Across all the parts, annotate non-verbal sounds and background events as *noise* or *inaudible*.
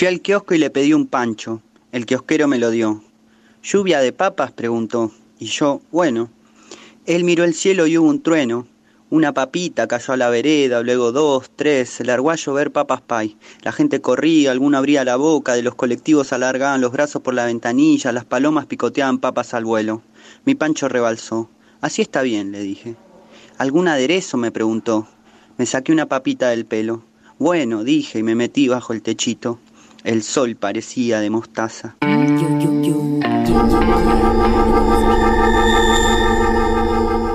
Fui al kiosco y le pedí un pancho. El kiosquero me lo dio. ¿Lluvia de papas? preguntó. Y yo, bueno. Él miró el cielo y hubo un trueno. Una papita cayó a la vereda, luego dos, tres, se a llover papas pay. La gente corría, alguno abría la boca, de los colectivos alargaban los brazos por la ventanilla, las palomas picoteaban papas al vuelo. Mi pancho rebalsó. Así está bien, le dije. ¿Algún aderezo? me preguntó. Me saqué una papita del pelo. Bueno, dije y me metí bajo el techito. El sol parecía de mostaza.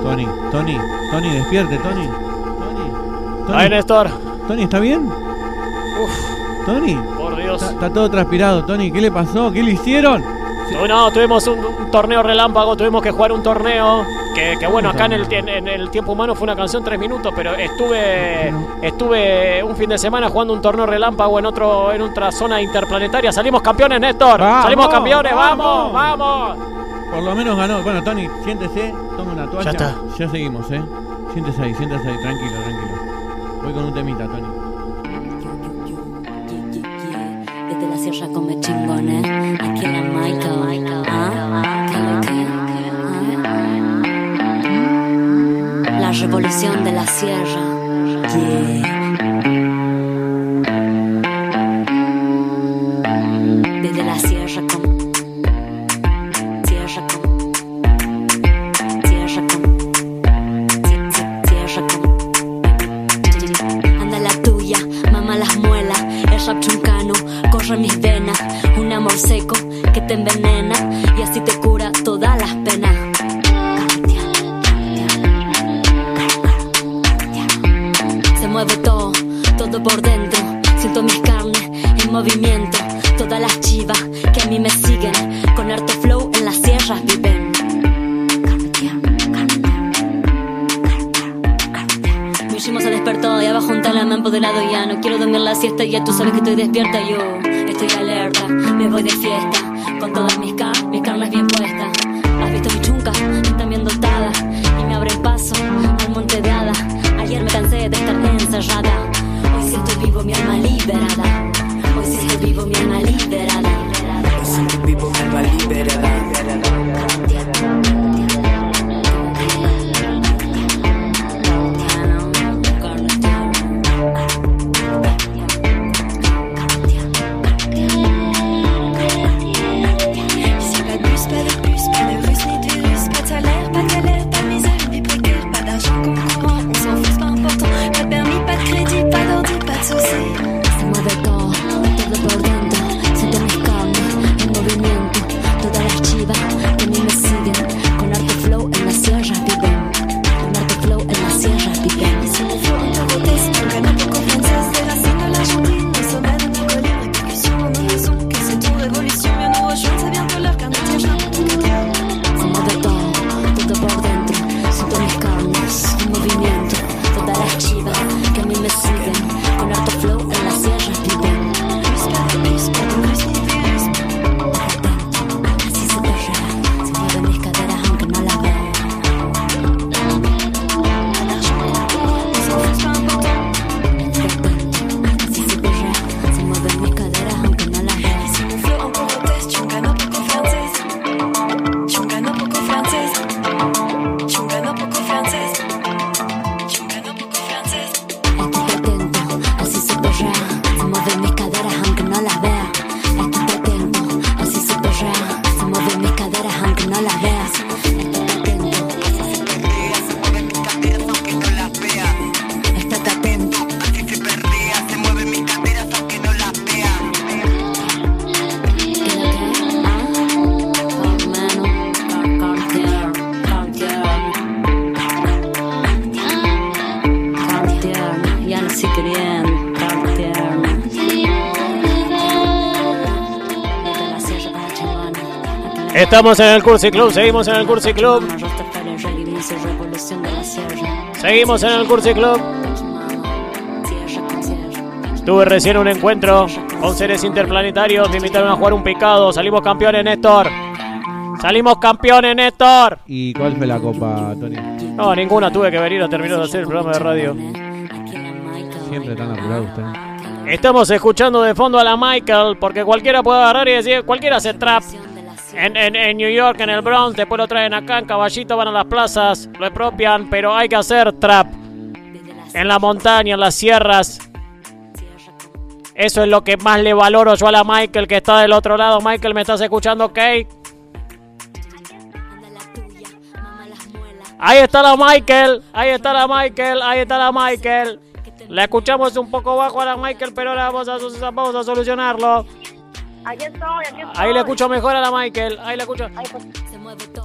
Tony, Tony, Tony, despierte, Tony. Tony. Ahí, Néstor. Tony, ¿está bien? Uf, Tony. por Dios. Está, está todo transpirado, Tony. ¿Qué le pasó? ¿Qué le hicieron? No, no, tuvimos un, un torneo relámpago, tuvimos que jugar un torneo. Que, que bueno, acá en el, en el tiempo humano fue una canción tres minutos, pero estuve estuve un fin de semana jugando un torneo relámpago en otro en otra zona interplanetaria. Salimos campeones, Néstor. Vamos, Salimos campeones, vamos, vamos. Por lo menos ganó. Bueno, Tony, siéntese, toma una toalla. Ya está. Ya seguimos, ¿eh? Siéntese ahí, siéntese ahí, tranquilo, tranquilo. Voy con un temita, Tony. Desde la sierra come chingones, aquí en la Michael, ah, revolución de la sierra, yeah. Desde la sierra como, sierra como, sierra sie- sierra como. Anda la tuya, mamá las muelas, el rap chuncano corre mis venas, un amor seco que te envenena alma liberada Estamos en el Cursi Club, seguimos en el Cursi Club. Seguimos en el Cursi Club. Tuve recién un encuentro con seres interplanetarios. Me invitaron a jugar un picado. Salimos campeones, Néstor. Salimos campeones, Néstor. ¿Y cuál fue la copa, Tony? No, ninguna. Tuve que venir a terminar de hacer el programa de radio. Siempre tan apurado usted. Estamos escuchando de fondo a la Michael, porque cualquiera puede agarrar y decir, cualquiera hace trap. En, en- en New York, en el Bronx, después lo traen acá, en Caballito, van a las plazas, lo expropian, pero hay que hacer trap. En la montaña, en las sierras. Eso es lo que más le valoro yo a la Michael, que está del otro lado. Michael, ¿me estás escuchando, ok? Ahí está la Michael, ahí está la Michael, ahí está la Michael. La escuchamos un poco bajo a la Michael, pero ahora vamos a, vamos a solucionarlo. Aquí estoy, aquí estoy. Ahí le escucho mejor a la Michael, ahí la escucho. Pues,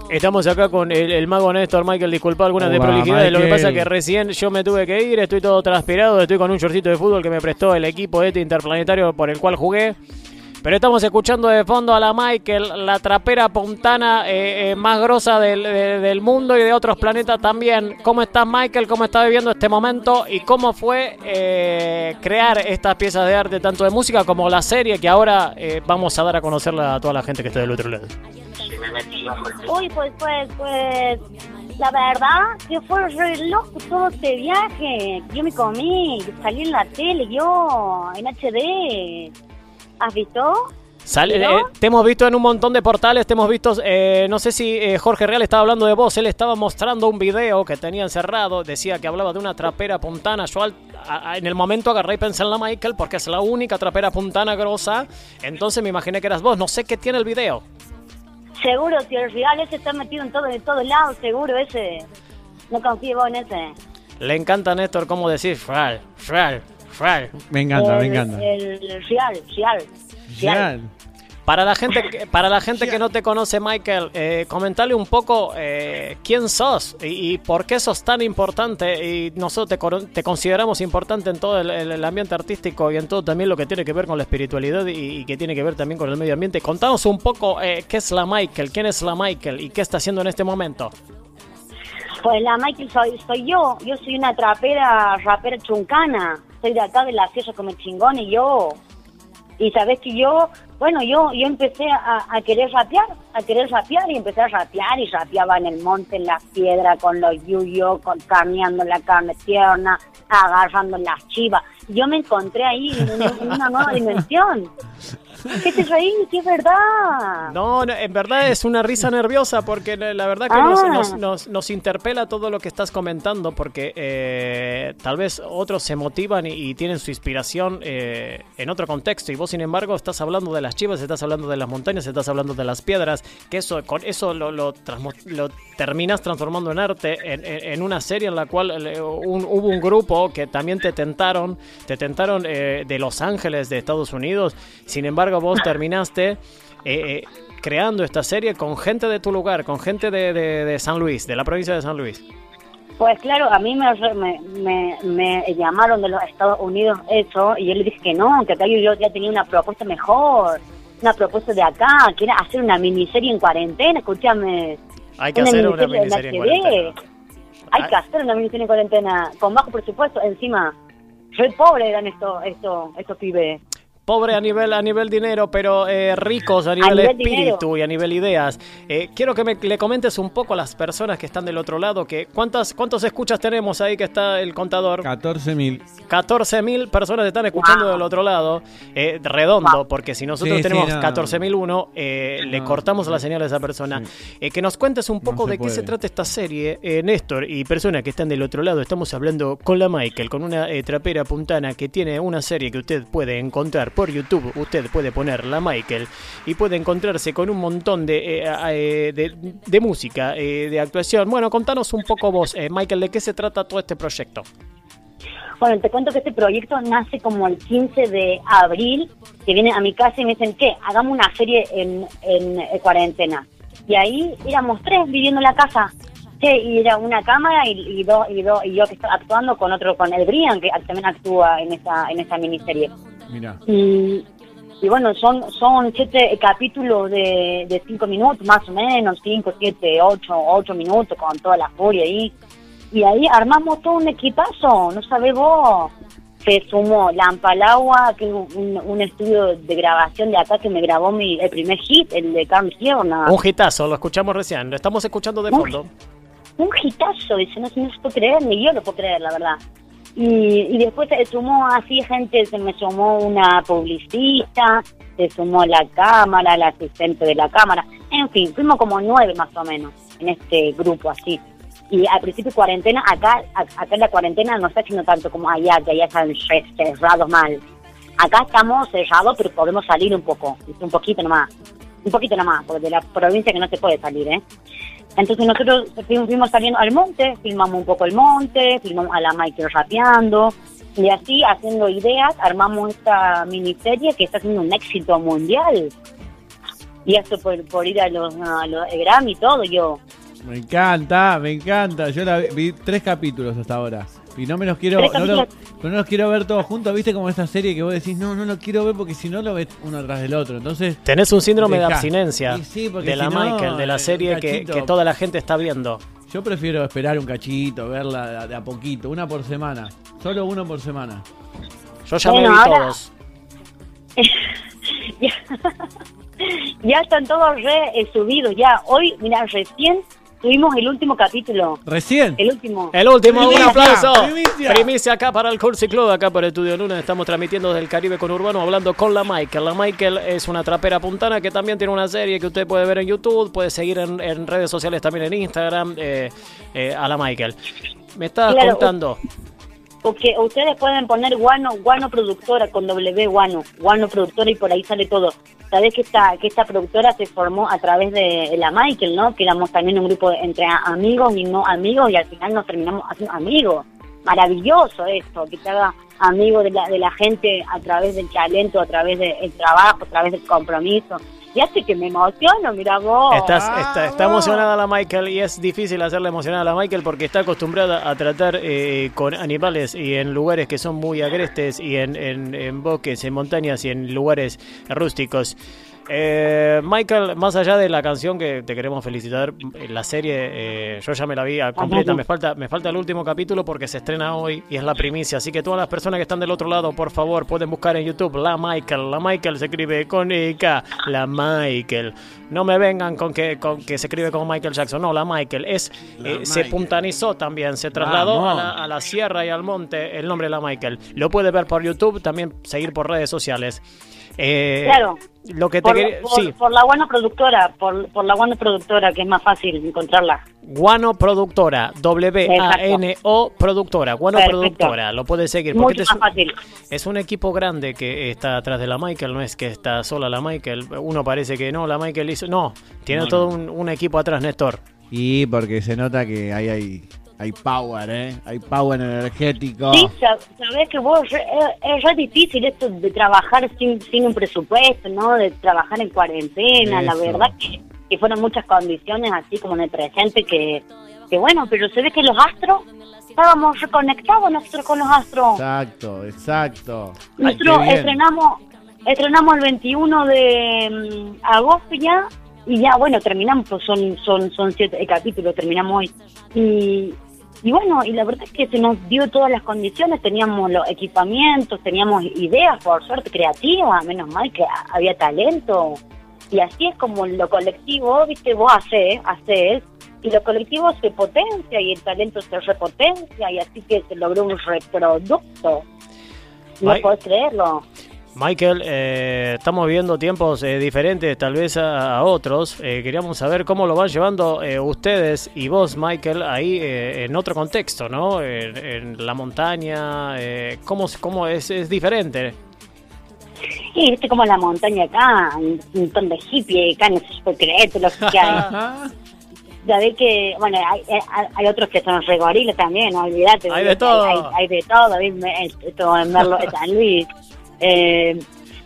Estamos acá con el, el mago Néstor, Michael, disculpa algunas Hola, desprolijidades. Lo que pasa es que recién yo me tuve que ir, estoy todo transpirado, estoy con un shortcito de fútbol que me prestó el equipo este interplanetario por el cual jugué. Pero estamos escuchando de fondo a la Michael, la trapera puntana eh, eh, más grosa del, de- del mundo y de otros planetas también. ¿Cómo estás, Michael? ¿Cómo estás viviendo este momento? ¿Y cómo fue eh, crear estas piezas de arte, tanto de música como la serie, que ahora eh, vamos a dar a conocerla a toda la gente que está del otro lado? Uy, pues, pues, pues, la verdad que fue re loco todo este viaje. Yo me comí, salí en la tele, yo, en HD. ¿Has visto? Sale- eh, te hemos visto en un montón de portales, te hemos visto, eh, no sé si eh, Jorge Real estaba hablando de vos, él estaba mostrando un video que tenía encerrado, decía que hablaba de una trapera puntana, yo al- a- a- en el momento agarré y pensé en la Michael porque es la única trapera puntana grosa, entonces me imaginé que eras vos, no sé qué tiene el video. Seguro, si el real ese está metido en todo, en todos lados, seguro ese. No confío en ese. Le encanta Néstor cómo decir, Real, Real, Real. Me encanta, me el, encanta. El real, real. Real. Para la gente, que- para la gente que no te conoce, Michael, eh, comentale un poco eh, quién sos y, y por qué sos tan importante y nosotros te, te consideramos importante en todo el, el- el ambiente artístico y en todo también lo que tiene que ver con la espiritualidad y, y que tiene que ver también con el medio ambiente. Contanos un poco eh, qué es la Michael, quién es la Michael y qué está haciendo en este momento. Pues la Michael soy, soy yo. Yo soy una trapera, rapera chuncana. Soy de acá de la Sierra como chingón y yo. Y sabes que yo, bueno, yo yo empecé a, querer rapear, a querer rapear y empecé a rapear y rapeaba en el monte, en las piedras, con los yuyos, con, carneando la carne tierna, agarrando las chivas. Yo me encontré ahí en una nueva dimensión. ¿Qué te reí? ¿Qué es verdad? No, no, en verdad es una risa nerviosa porque la verdad que nos, Ah. nos, nos- nos interpela todo lo que estás comentando porque eh, tal vez otros se motivan y, y tienen su inspiración eh, en otro contexto y vos sin embargo estás hablando de las chivas, estás hablando de las montañas, estás hablando de las piedras, que eso con eso lo, lo, lo terminas transformando en arte, en, en- en una serie en la cual eh, un- hubo un grupo que también te tentaron, te tentaron eh, de Los Ángeles, de Estados Unidos, sin embargo vos terminaste... eh, eh, creando esta serie con gente de tu lugar, con gente de, de- de San Luis, de la provincia de San Luis. Pues claro, a mí me, me, me, llamaron de los Estados Unidos eso y yo le dije que no, que acá yo, ya tenía una propuesta mejor, una propuesta de acá, que era hacer una miniserie en cuarentena, escúchame. Hay que hacer una miniserie en cuarentena. Hay Ay. que hacer una miniserie en cuarentena, con bajo presupuesto, encima. Soy pobre eran estos estos estos pibes. Pobre a nivel, a nivel dinero, pero eh, ricos a nivel, nivel espíritu dinero. y a nivel ideas. Eh, quiero que me, le comentes un poco a las personas que están del otro lado, que ¿cuántas, ¿cuántos escuchas tenemos ahí que está el contador? 14.000. 14.000 personas están escuchando del otro lado, eh, redondo, porque si nosotros Sí, sí, tenemos no. 14.001, eh, le No. cortamos la señal a esa persona. Eh, que nos cuentes un poco de qué se trata esta serie, eh, Néstor, y personas que están del otro lado. Estamos hablando con la Michael, con una eh, trapera puntana que tiene una serie que usted puede encontrar por YouTube. Usted puede poner la Michael y puede encontrarse con un montón de, eh, eh, de, de música, eh, de actuación. Bueno, contanos un poco vos, eh, Michael, de qué se trata todo este proyecto. Bueno, te cuento que este proyecto nace como el 15 de abril, que vienen a mi casa y me dicen, ¿qué? Hagamos una serie en, en, eh, cuarentena. Y ahí éramos tres viviendo en la casa. Sí, y era una cámara y, y, y, dos y yo que estaba actuando con otro, con el Brian, que también actúa en esta, en esta miniserie. Mira. Y, y bueno, son son siete capítulos de, de cinco minutos, más o menos, cinco, siete, ocho, ocho minutos, con toda la furia ahí. Y ahí armamos todo un equipazo, no sabés vos. Se sumó Lampalagua, que es un, un estudio de grabación de acá que me grabó mi, el primer hit, el de Carmen Sierra. Un hitazo, lo escuchamos recién, lo estamos escuchando de fondo. Un hitazo, dice, no, no se puede creer, ni yo lo puedo creer, la verdad. Y, y después se sumó así gente, se me sumó una publicista, se sumó la cámara, la asistente de la cámara, en fin, fuimos como nueve más o menos en este grupo así. Y al principio cuarentena, acá, acá en la cuarentena no está haciendo tanto como allá, que allá están cerrados mal. Acá estamos cerrados, pero podemos salir un poco, un poquito nomás, un poquito nomás, porque de la provincia que no se puede salir, ¿eh? Entonces nosotros fuimos, saliendo al monte, filmamos un poco el monte, filmamos a la Michael rapeando, y así, haciendo ideas, armamos esta miniserie que está siendo un éxito mundial. Y esto por, por ir a los, a los Grammy y todo, yo... Me encanta, me encanta. Yo la vi, vi tres capítulos hasta ahora. Y no me los quiero, no, lo- no los quiero ver todos juntos, viste como esta serie que vos decís, no, no lo quiero ver porque si no lo ves uno atrás del otro. Entonces, Tenés un síndrome de abstinencia Y sí, porque de la si no, Michael, de la serie que, que toda la gente está viendo. yo prefiero esperar un cachito, verla de a, de a poquito, una por semana. Solo uno por semana. Yo ya Bueno, me vi ahora- todos. *laughs* ya, ya están todos re eh, subidos, ya. Hoy, mira, recién tuvimos el último capítulo. Recién. El último. El último, un aplauso. primicia. Primicia acá para el Cursi Club, acá por Estudio Luna. Estamos transmitiendo desde el Caribe con Urbano, hablando con la Michael. La Michael es una trapera puntana que también tiene una serie que usted puede ver en YouTube, puede seguir en, en redes sociales también en Instagram, eh, eh, a la Michael. Me estabas Claro, contando. Porque ustedes pueden poner Guano, Guano Productora con W Guano, Guano Productora y por ahí sale todo. Sabés que esta, que esta productora se formó a través de la Michael, ¿no? Que éramos también un grupo entre amigos y no amigos y al final nos terminamos haciendo amigos. Maravilloso esto, que te haga amigo de la, de la gente a través del talento, a través del trabajo, a través del compromiso. Y hace que me emociono, mira vos. Estás, está, está emocionada la Michael y es difícil hacerle emocionar a la Michael porque está acostumbrada a tratar eh, con animales y en lugares que son muy agrestes y en, en, en bosques, en montañas y en lugares rústicos. Eh, Michael, más allá de la canción que te queremos felicitar, la serie eh, yo ya me la vi a completa, me falta, me falta el último capítulo porque se estrena hoy y es la primicia, así que todas las personas que están del otro lado, por favor, pueden buscar en YouTube La Michael, La Michael se escribe con K, La Michael. No me vengan con que, con que se escribe como Michael Jackson, no, La Michael es La eh, se puntanizó también, se trasladó a la, a la sierra y al monte el nombre de La Michael. Lo puede ver por YouTube, también seguir por redes sociales. Eh, Claro. Lo que te Por, quería- por- sí. por la Guano Productora, por, por la Guano Productora, que es más fácil encontrarla. Guano Productora, W-A-N-O Productora, Guano Perfecto. Productora, lo puedes seguir. Porque Mucho más es, fácil. es un equipo grande que está atrás de la Michael, no es que está sola la Michael. Uno parece que no, la Michael hizo. No, tiene No, todo no. Un, un equipo atrás, Néstor. Y porque se nota que ahí hay, hay power, ¿eh? Hay power energético. Sí, sab- sabés que vos re- es, es re difícil esto de trabajar sin, sin un presupuesto, ¿no? De trabajar en cuarentena, la verdad que, que fueron muchas condiciones así como en el presente que, que bueno, pero se ve que los astros, estábamos reconectados nosotros con los astros. Exacto, exacto. Nosotros estrenamos, estrenamos el 21 de mm, agosto ya y ya bueno terminamos, pues son son son siete capítulos, terminamos hoy y y bueno y la verdad es que se nos dio todas las condiciones, teníamos los equipamientos, teníamos ideas por suerte creativas, menos mal que ha- había talento y así es como lo colectivo, viste, vos haces, haces y lo colectivo se potencia y el talento se repotencia y así que se logró un reproducto. No Ay. podés creerlo. Michael, eh, estamos viviendo tiempos eh, diferentes tal vez a, a otros. Eh, queríamos saber cómo lo van llevando eh, ustedes y vos, Michael, ahí eh, en otro contexto, ¿no? En, en la montaña, eh, ¿cómo, cómo es, es diferente? Y viste como la montaña acá, un montón de hippie acá, no se puede creer lo que hay. *laughs* Ya ve que, bueno, hay, hay, hay otros que son regoriles también, no olvídate. Hay de todo. Hay, hay de todo, me- esto en Merlo, en San Luis. Eh,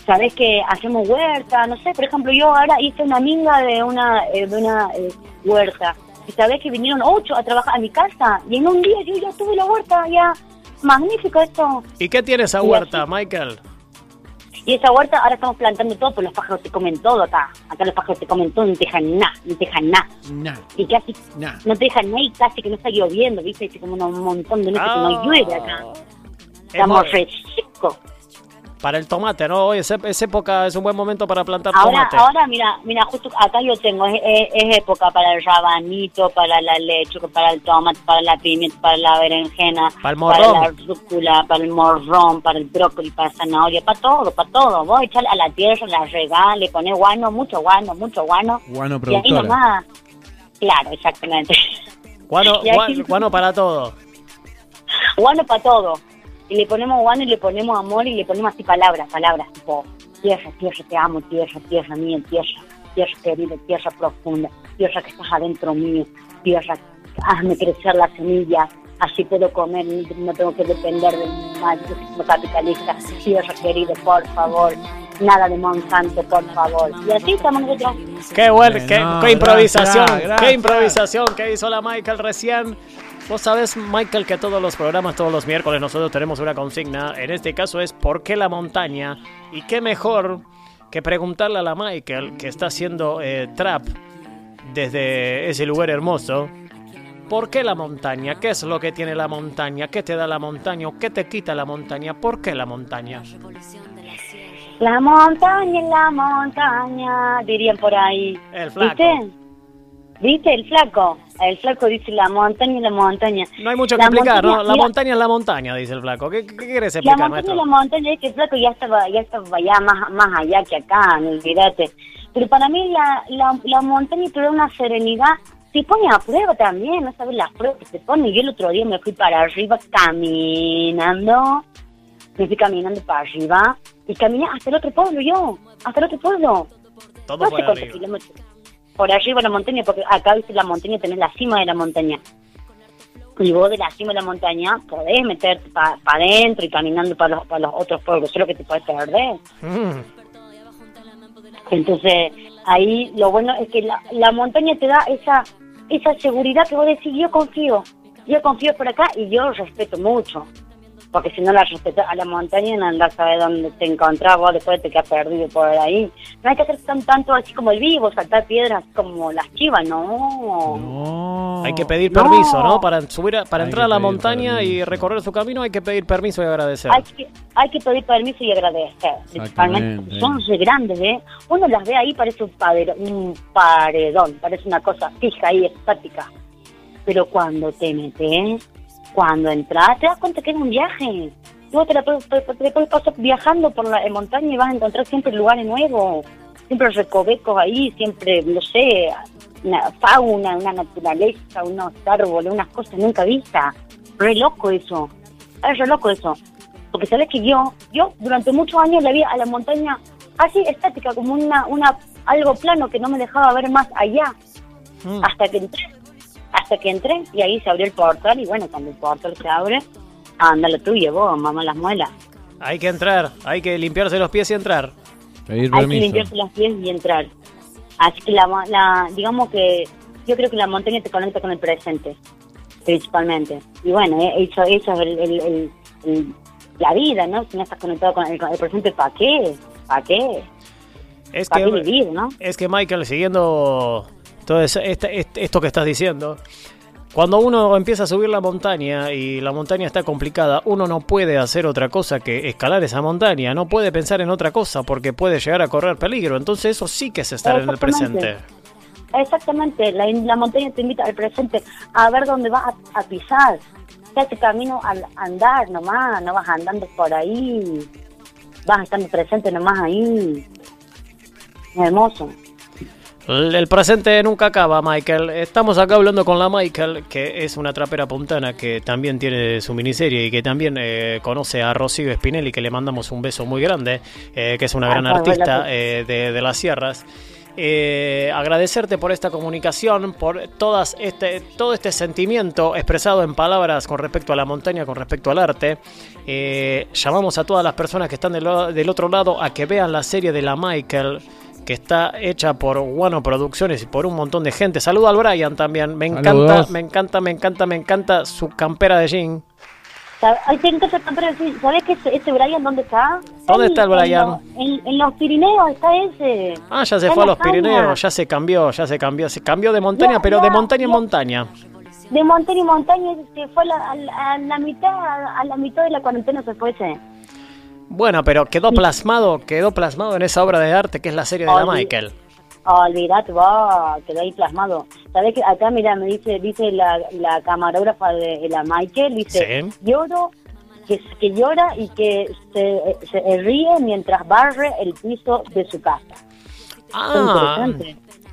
Sabés que hacemos huerta, no sé, por ejemplo, yo ahora hice una minga de una, eh, de una eh, huerta. Y sabés que vinieron ocho a trabajar a mi casa y en un día yo ya tuve la huerta, ya magnífico esto. ¿Y qué tiene esa Y huerta, así- Michael? Y esa huerta ahora estamos plantando todo, pues los pájaros se comen todo acá. Acá los pájaros se comen todo, no te dejan nada, no te dejan nada. Nah, Y casi nah. no te dejan nada y casi que no está lloviendo, ¿viste? Así como un montón de noches que no llueve acá. Estamos. Hemos- re secos. Para el tomate, ¿no? Hoy es, ep- es época, es un buen momento para plantar Ahora, tomate. ahora mira, mira, justo acá yo tengo, es, época para el rabanito, para la lechuga, para el tomate, para la pimienta, para la berenjena, Para el morrón. la rúcula, para el morrón, para el brócoli, para la zanahoria, para todo, para todo. Vos echar a la tierra, la regás, le pones guano, mucho guano, mucho guano. Guano Y ahí productora. nomás, claro, exactamente. Guano, *laughs* guano para todo. guano para todo. Y le ponemos guano y le ponemos amor y le ponemos así palabras, palabras, tipo, tierra, tierra, te amo, tierra, tierra mía, tierra, tierra querida, tierra profunda, tierra que estás adentro mío, tierra, hazme crecer las semillas, así puedo comer, no tengo que depender del sistema capitalista, tierra querida, por favor, nada de Monsanto, por favor. Y así estamos nosotros. Qué bueno, qué, qué improvisación, gracias, gracias. qué improvisación que hizo la Michael recién. Vos sabés, Michael, que todos los programas, todos los miércoles, nosotros tenemos una consigna. En este caso es ¿por qué la montaña? Y qué mejor que preguntarle a la Michael, que está haciendo eh, trap desde ese lugar hermoso. ¿Por qué la montaña? ¿Qué es lo que tiene la montaña? ¿Qué te da la montaña? ¿O qué te quita la montaña? ¿Por qué la montaña? La montaña, la montaña, dirían por ahí. El flaco. ¿Viste? ¿Viste? El flaco. El flaco dice la montaña, la montaña. No hay mucho que La explicar, ¿no? montaña, La mira, montaña es la montaña, dice el flaco. ¿Qué, qué quieres La explicar, montaña, maestro? la montaña, es que el flaco ya estaba, ya estaba allá más, más allá que acá, no olvídate. Pero para mí la, la, la montaña te da una serenidad, te pone a prueba también, no sabes las pruebas que te pone. Yo el otro día me fui para arriba caminando, me fui caminando para arriba y caminé hasta el otro pueblo yo, hasta el otro pueblo. Todo no sé cuántos kilómetros. Por arriba de la montaña, porque acá viste la montaña, tenés la cima de la montaña. Y vos de la cima de la montaña podés meterte para adentro y caminando para los, para los otros pueblos, solo que te puedes perder. Mm. Entonces, ahí lo bueno es que la, la montaña te da esa esa seguridad que vos decís, yo confío, yo confío por acá y yo respeto mucho. Porque si no la respetas a la montaña, no andás a saber dónde te encontrás, vos después te quedas perdido por ahí. No hay que hacer tan, tanto así como el vivo, saltar piedras como las chivas, no. No. Hay que pedir permiso, ¿no? Para subir, a- para Hay entrar a la montaña y recorrer su camino hay que pedir permiso y agradecer. Hay que, hay que pedir permiso y agradecer, principalmente. Son re grandes, ¿eh? Uno las ve ahí, parece un, padero- un paredón, parece una cosa fija ahí, estática. Pero cuando te metes, cuando entras, te das cuenta que es un viaje. Tú te la puedes, te- te puedes pasar viajando por la montaña y vas a encontrar siempre lugares nuevos, siempre recovecos ahí, siempre, no sé, una fauna, una naturaleza, unos árboles, unas cosas nunca vistas. Re loco eso. Es re loco eso. Porque sabes que yo, yo durante muchos años la vi a la montaña así estática, como una, una, algo plano que no me dejaba ver más allá, Mm. hasta que entré, hasta que entré y ahí se abrió el portal y bueno, cuando el portal se abre, anda lo tuyo, vos, mamá las muelas. Hay que entrar, hay que limpiarse los pies y entrar. Pedir Hay que limpiarse los pies y entrar. Así que la, ma- la, digamos que yo creo que la montaña te conecta con el presente, principalmente. Y bueno, eh, eso, eso es el, el- el- el- la vida, ¿no? Si no estás conectado con el, con el presente, ¿para qué? ¿Para qué? Es ¿Para qué que, vivir, no? es que Michael, siguiendo todo eso- este- este- esto que estás diciendo, cuando uno empieza a subir la montaña y la montaña está complicada, uno no puede hacer otra cosa que escalar esa montaña, no puede pensar en otra cosa porque puede llegar a correr peligro. Entonces eso sí que es estar en el presente. Exactamente, la, la montaña te invita al presente a ver dónde vas a, a pisar. Te hace camino al andar nomás, no vas andando por ahí, vas estando presente nomás ahí. Hermoso. El presente nunca acaba, Michael. Estamos acá hablando con la Michael, que es una trapera puntana que también tiene su miniserie y que también eh, conoce a Rocío Spinelli, que le mandamos un beso muy grande, eh, que es una Ah, gran artista eh, de, de las sierras. Agradecerte por esta comunicación, por todas este, todo este sentimiento expresado en palabras con respecto a la montaña, con respecto al arte. Llamamos a todas las personas que están del otro lado a que vean la serie de la Michael, que está hecha por Guano Producciones y por un montón de gente. Saludo al Brian también. Me encanta, Saludos. me encanta, me encanta, me encanta su campera de jean. Ay, te encanta ¿Sabes que ese, ese Brian dónde está? ¿Dónde está el en Brian? lo- En, en los Pirineos está ese. Ah, ya se Está fue a los España. Pirineos, ya se cambió, ya se cambió. Se cambió de montaña, Ya, pero ya, de montaña en montaña. De montaña y montaña se fue a la, a la- a la mitad, a la mitad de la cuarentena se fue ese. Bueno, pero quedó plasmado, quedó plasmado en esa obra de arte que es la serie de la Michael. Olvídate, va, quedó ahí plasmado. ¿Sabés que acá, mira, me dice dice la, la camarógrafa de la Michael, dice, Sí. lloro, que, que llora y que se, se ríe mientras barre el piso de su casa. Ah.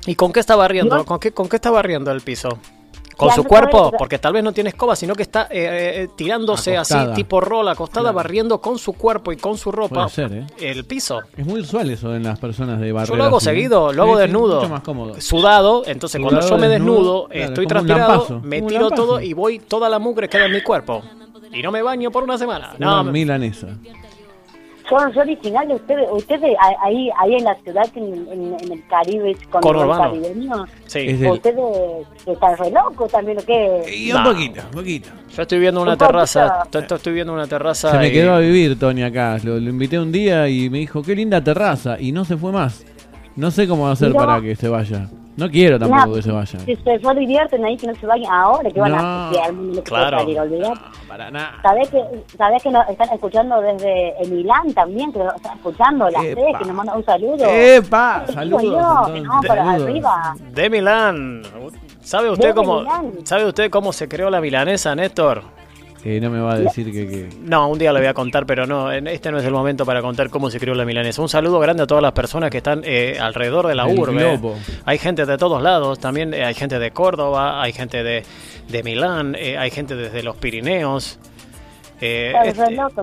¿y con qué está barriendo? ¿Con qué, ¿Con qué está barriendo el piso? ¿Con su cuerpo? Porque tal vez no tiene escoba, sino que está eh, eh, tirándose así, tipo rol, acostada, Claro. barriendo con su cuerpo y con su ropa Puede ser, ¿eh? el piso. Es muy usual eso en las personas de barrio. Yo lo hago seguido, lo hago desnudo. Mucho más cómodo. Sudado, entonces cuando yo me desnudo, desnudo, claro, estoy transpirado, lampazo, me tiro todo y voy toda la mugre queda en mi cuerpo. Y no me baño por una semana. Una No, milanesa. Son, son originales ustedes, ustedes ahí, ahí en la ciudad, en, en- en el Caribe, con el caribeño, sí. Es de- ustedes están re locos también, ¿o qué? Y un No. poquito, un poquito. Yo estoy viendo una Un terraza, estoy, estoy viendo una terraza Se me y- quedó a vivir Tony acá. Lo, lo invité un día y me dijo, qué linda terraza. Y no se fue más. No sé cómo hacer Mira. para que se vaya. No quiero tampoco No, que se vaya. Si se fue divierten ahí, que no se vayan ahora, que van No. a que al mundo no Claro. salir, olvidate. No, para nada. ¿Sabés que, sabés que nos están escuchando desde en Milán también? Que nos están escuchando, la Epa. C, que nos manda un saludo. ¡Epa! Saludos. yo, que entonces, no, para saludos. arriba. De Milán. ¿Sabe usted De cómo Milán. sabe usted cómo se creó la milanesa, Néstor? Eh, no me va a decir que... que... No, un día lo voy a contar, pero no, en- este no es el momento para contar cómo se creó la milanesa. Un saludo grande a todas las personas que están eh, alrededor de la El urbe. globo. Hay gente de todos lados, también eh, hay gente de Córdoba, hay gente de, de Milán, eh, hay gente desde los Pirineos. Eh, es,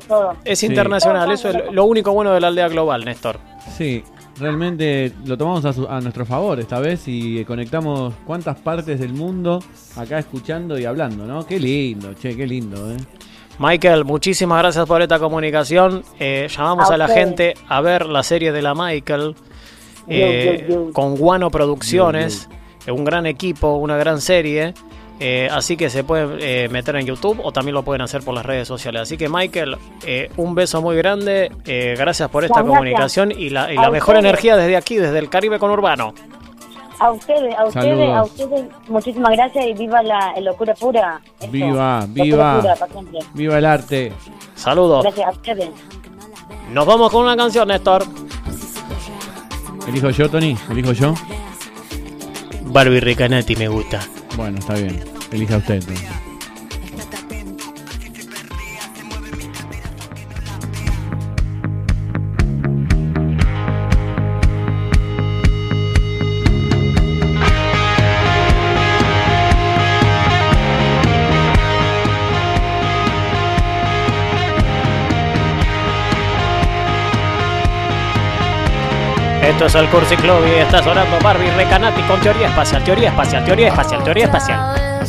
todo. es Sí. internacional, eso es lo único bueno de la aldea global, Néstor. Sí, realmente lo tomamos a, su- a nuestro favor esta vez y conectamos cuántas partes del mundo acá escuchando y hablando, ¿no? Qué lindo, che, qué lindo, ¿eh? Michael, muchísimas gracias por esta comunicación. Eh, llamamos A a, la gente a ver la serie de la Michael eh, Yo, yo, yo. con Guano Producciones, un gran equipo, una gran serie. Eh, así que se pueden eh, meter en YouTube o también lo pueden hacer por las redes sociales. Así que Michael, eh, un beso muy grande. eh, gracias por esta gracias. comunicación y la, y A la mejor ustedes. energía desde aquí, desde el Caribe con Urbano. A ustedes, a ustedes, Saludos. a ustedes, muchísimas gracias y viva la locura pura. Viva, Locura viva. pura. ¡Viva el arte! Saludos. Gracias a ustedes. Nos vamos con una canción, Néstor. ¿Elijo yo, Tony? ¿Elijo yo? Barbie Recanati me gusta. Bueno, está bien. Elija usted entonces. Esto es el Cursi Club y está sonando Barbie Recanati con teoría espacial, teoría espacial, teoría espacial, teoría espacial.